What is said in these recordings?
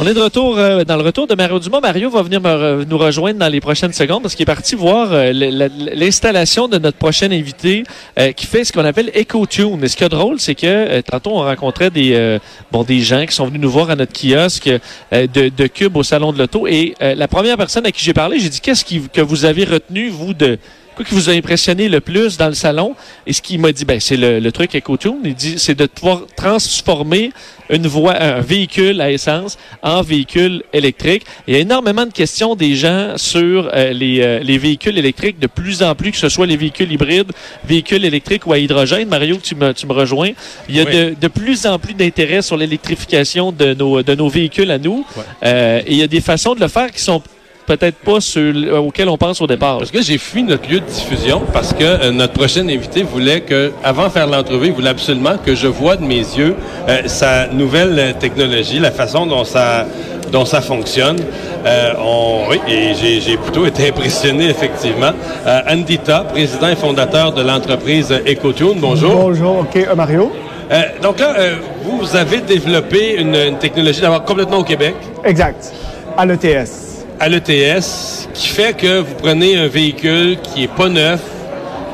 On est de retour euh, dans le retour de Mario Dumont. Mario va venir me nous rejoindre dans les prochaines secondes parce qu'il est parti voir euh, l'installation de notre prochain invité euh, qui fait ce qu'on appelle EcoTune. Et ce qui est drôle, c'est que tantôt on rencontrait des bon des gens qui sont venus nous voir à notre kiosque de, de Cube au salon de l'auto. Et la première personne à qui j'ai parlé, j'ai dit qu'est-ce que vous avez retenu vous de quoi qui vous a impressionné le plus dans le salon? Et ce qu'il m'a dit, ben c'est le, le truc EcoTune. Il dit, c'est de pouvoir transformer une voie, un véhicule à essence en véhicule électrique. Il y a énormément de questions des gens sur euh, les, euh, les véhicules électriques de plus en plus, que ce soit les véhicules hybrides, véhicules électriques ou à hydrogène. Mario, tu me, tu me rejoins. Il y a Oui. de, de plus en plus d'intérêt sur l'électrification de nos, de nos véhicules à nous. Euh, et il y a des façons de le faire qui sont peut-être pas ceux auxquelles on pense au départ. Parce que j'ai fui notre lieu de diffusion parce que euh, notre prochain invité voulait que, avant de faire l'entrevue, il voulait absolument que je voie de mes yeux euh, sa nouvelle euh, technologie, la façon dont ça dont ça fonctionne. Euh, on, oui, et j'ai, j'ai plutôt été impressionné, effectivement. Euh, Andita, président et fondateur de l'entreprise EcoTune, bonjour. Bonjour, OK, euh, Mario. Euh, donc là, euh, vous avez développé une, une technologie d'abord complètement au Québec, Exact. À l'ETS. À l'ETS, qui fait que vous prenez un véhicule qui est pas neuf,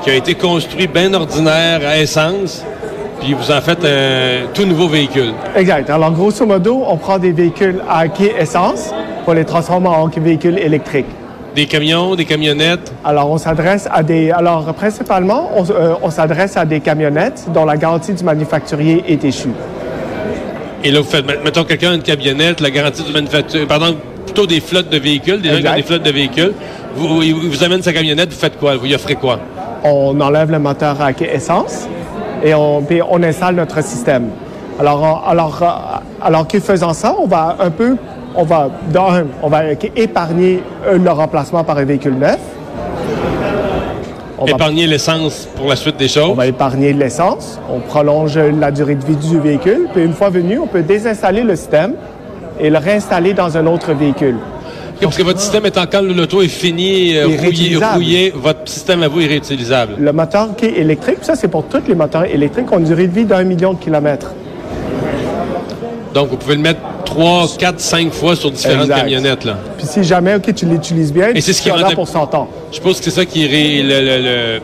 qui a été construit bien ordinaire à essence, puis vous en faites un tout nouveau véhicule. Exact. Alors, grosso modo, on prend des véhicules à quai essence pour les transformer en véhicules électriques. Des camions, des camionnettes. Alors, on s'adresse à des... Alors, principalement, on, euh, on s'adresse à des camionnettes dont la garantie du manufacturier est échue. Et là, vous faites, met- mettons, quelqu'un a une camionnette, la garantie du manufacturier, pardon, plutôt des flottes de véhicules, des gens qui ont des flottes de véhicules. Vous, il vous amène sa camionnette, vous faites quoi? Vous y offrez quoi? On enlève le moteur à essence et on, puis on installe notre système. Alors, on- alors, euh, alors qu'en faisant ça, on va un peu, on va, on va épargner euh, le remplacement par un véhicule neuf. On Épargner l'essence pour la suite des choses. On va épargner l'essence, on prolonge la durée de vie du véhicule, puis une fois venu, on peut désinstaller le système et le réinstaller dans un autre véhicule. Parce que votre système est encore, l'auto est fini, euh, rouillé, votre système à vous est réutilisable. Le moteur qui est électrique, ça c'est pour tous les moteurs électriques, ont une durée de vie d'un million de kilomètres. Donc, vous pouvez le mettre 3, 4, 5 fois sur différentes Exact. camionnettes. Là. Puis si jamais ok, tu l'utilises bien, Et c'est ce qui rend- pour 100 ans. Je suppose que c'est ça qui est ré- le, le- le-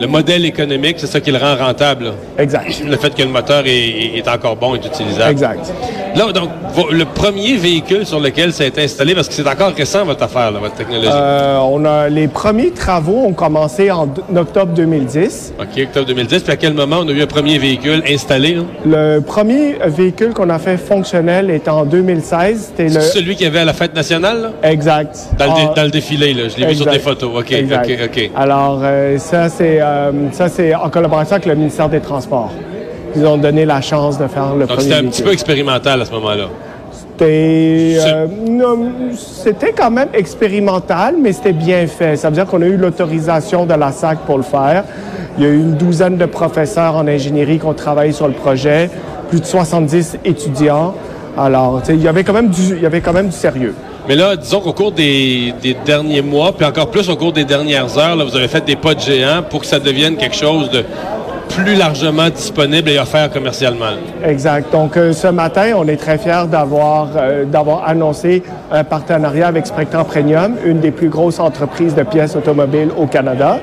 le modèle économique, c'est ça qui le rend rentable. là. Exact. Le fait que le moteur est, encore bon, est utilisable. Exact. Là, donc, le premier véhicule sur lequel ça a été installé, parce que c'est encore récent votre affaire, là, votre technologie. Euh, on a les premiers travaux ont commencé en octobre 2010. OK, octobre 2010. Puis à quel moment on a eu un premier véhicule installé? là? Le premier véhicule qu'on a fait fonctionnel est en 2016. C'était le C'est celui qu'il y avait à la fête nationale? là? exact. Dans, le, Ah, dans le défilé, là. Je l'ai vu sur des photos. OK, Exact. OK, OK. Alors, euh, ça, c'est euh, ça, c'est en collaboration avec le ministère des Transports. Ils ont donné la chance de faire le Donc, c'était un petit peu expérimental à ce moment-là. C'était, euh, c'était quand même expérimental, mais c'était bien fait. Ça veut dire qu'on a eu l'autorisation de la SAC pour le faire. Il y a eu une douzaine de professeurs en ingénierie qui ont travaillé sur le projet, plus de 70 étudiants. Alors, il y avait quand même du, il y avait quand même du sérieux. Mais là, disons qu'au cours des, derniers mois, puis encore plus au cours des dernières heures, vous avez fait des pas de géant pour que ça devienne quelque chose de plus largement disponible et offert commercialement. Exact. Donc, euh, ce matin, on est très fiers d'avoir euh, annoncé un partenariat avec Spectra Premium, une des plus grosses entreprises de pièces automobiles au Canada.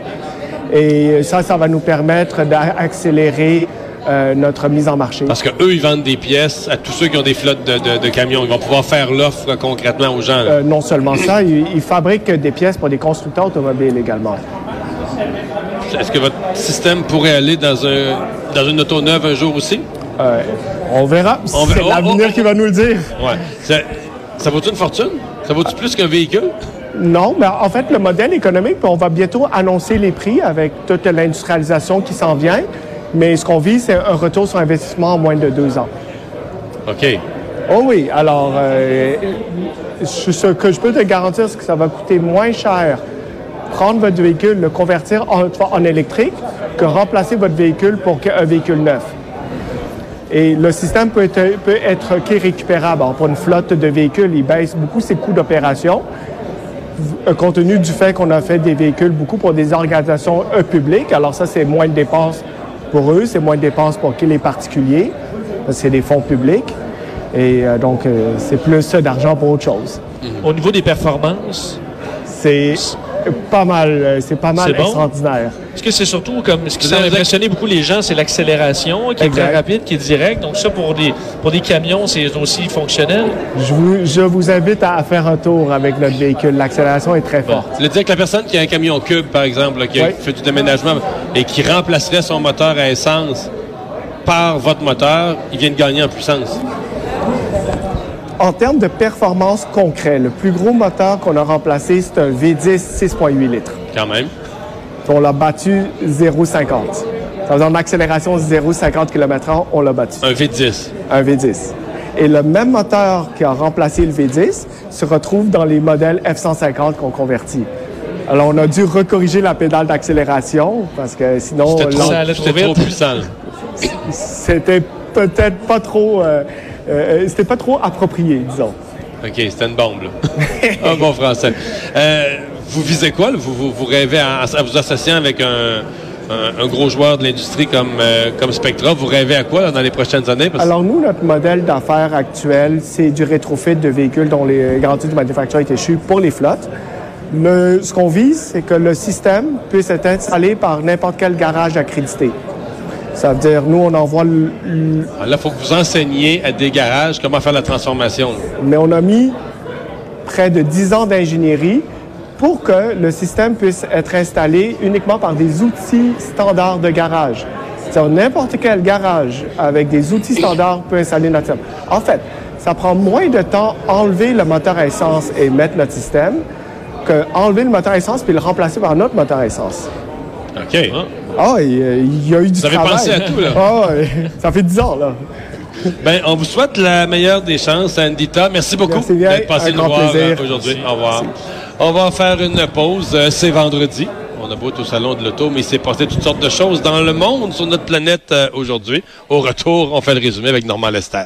Et ça, ça va nous permettre d'accélérer euh, notre mise en marché. Parce que eux, ils vendent des pièces à tous ceux qui ont des flottes de, de- de camions. Ils vont pouvoir faire l'offre concrètement aux gens. Euh, non seulement ça, ils, ils fabriquent des pièces pour des constructeurs automobiles également. Est-ce que votre système pourrait aller dans un dans une auto neuve un jour aussi? Euh, on verra. On C'est. Oh, l'avenir oh, oh. qui va nous le dire. Ouais. Ça, ça vaut-tu une fortune? Ça vaut-tu plus qu'un véhicule? Non, mais en fait, le modèle économique, on va bientôt annoncer les prix avec toute l'industrialisation qui s'en vient. Mais ce qu'on vit, c'est un retour sur investissement en moins de deux ans. OK. Oh oui, alors, euh, ce que je peux te garantir, c'est que ça va coûter moins cher prendre votre véhicule, le convertir en, en électrique, que remplacer votre véhicule pour un véhicule neuf. Et le système peut être, peut être qui récupérable. Alors, pour une flotte de véhicules, il baisse beaucoup ses coûts d'opération. euh, compte tenu du fait qu'on a fait des véhicules beaucoup pour des organisations euh, publiques, alors ça, c'est moins de dépenses pour eux, c'est moins de dépenses pour les particuliers, parce que c'est des fonds publics. Et euh, donc, euh, c'est plus d'argent pour autre chose. Au niveau des performances, C'est pas mal, euh, c'est pas mal bon? Est-ce que c'est surtout comme ce qui semble impressionner beaucoup les gens, c'est l'accélération qui est Exact. très rapide, qui est directe. Donc ça, pour des, pour des camions, c'est aussi fonctionnel. Je vous, je vous invite à, faire un tour avec notre véhicule. L'accélération est très forte. Tu veux dire que la personne qui a un camion cube, par exemple, là, qui a Oui. fait du déménagement et qui remplacerait son moteur à essence par votre moteur, il vient de gagner en puissance. En termes de performance concret, le plus gros moteur qu'on a remplacé, c'est un V10 6.8 litres. Quand même. On l'a battu 0,50. Ça veut dire en accélération 0,50 km/h, on l'a battu. Un V10. Un V10. Et le même moteur qui a remplacé le V10 se retrouve dans les modèles F-150 qu'on convertit. Alors, on a dû recorriger la pédale d'accélération parce que sinon, C'était trop, Ça allait trop c'était trop puissant. c'était peut-être pas trop, euh, euh, c'était pas trop approprié, disons. OK, c'était une bombe, là. un bon français. Euh, vous visez quoi? Vous, vous, vous rêvez à, à vous associer avec un, un- un gros joueur de l'industrie comme, euh, comme Spectra. Vous rêvez à quoi là, dans les prochaines années? Parce- Alors, nous, notre modèle d'affaires actuel, c'est du rétrofit de véhicules dont les garanties du manufacturier est échues pour les flottes. Le- ce qu'on vise, c'est que le système puisse être installé par n'importe quel garage accrédité. Ça veut dire, nous, on envoie le, Alors là, il faut que vous enseigniez à des garages comment faire la transformation. mais on a mis près de 10 ans d'ingénierie pour que le système puisse être installé uniquement par des outils standards de garage. C'est-à-dire n'importe quel garage avec des outils standards peut installer notre système. En fait, ça prend moins de temps enlever le moteur à essence et mettre notre système que enlever le moteur à essence puis le remplacer par un autre moteur à essence. OK. Ah, il, il y a eu du avez travail. pensé à tout, là. Ah, ça fait 10 ans, là. Ben, on vous souhaite la meilleure des chances, Andita. Merci beaucoup d'être passé grand voir plaisir. euh, aujourd'hui. Au revoir. On va faire une pause. Euh, C'est vendredi. On a beau être au salon de l'auto, mais il s'est passé toutes sortes de choses dans le monde, sur notre planète euh, aujourd'hui. Au retour, on fait le résumé avec Normand Lester.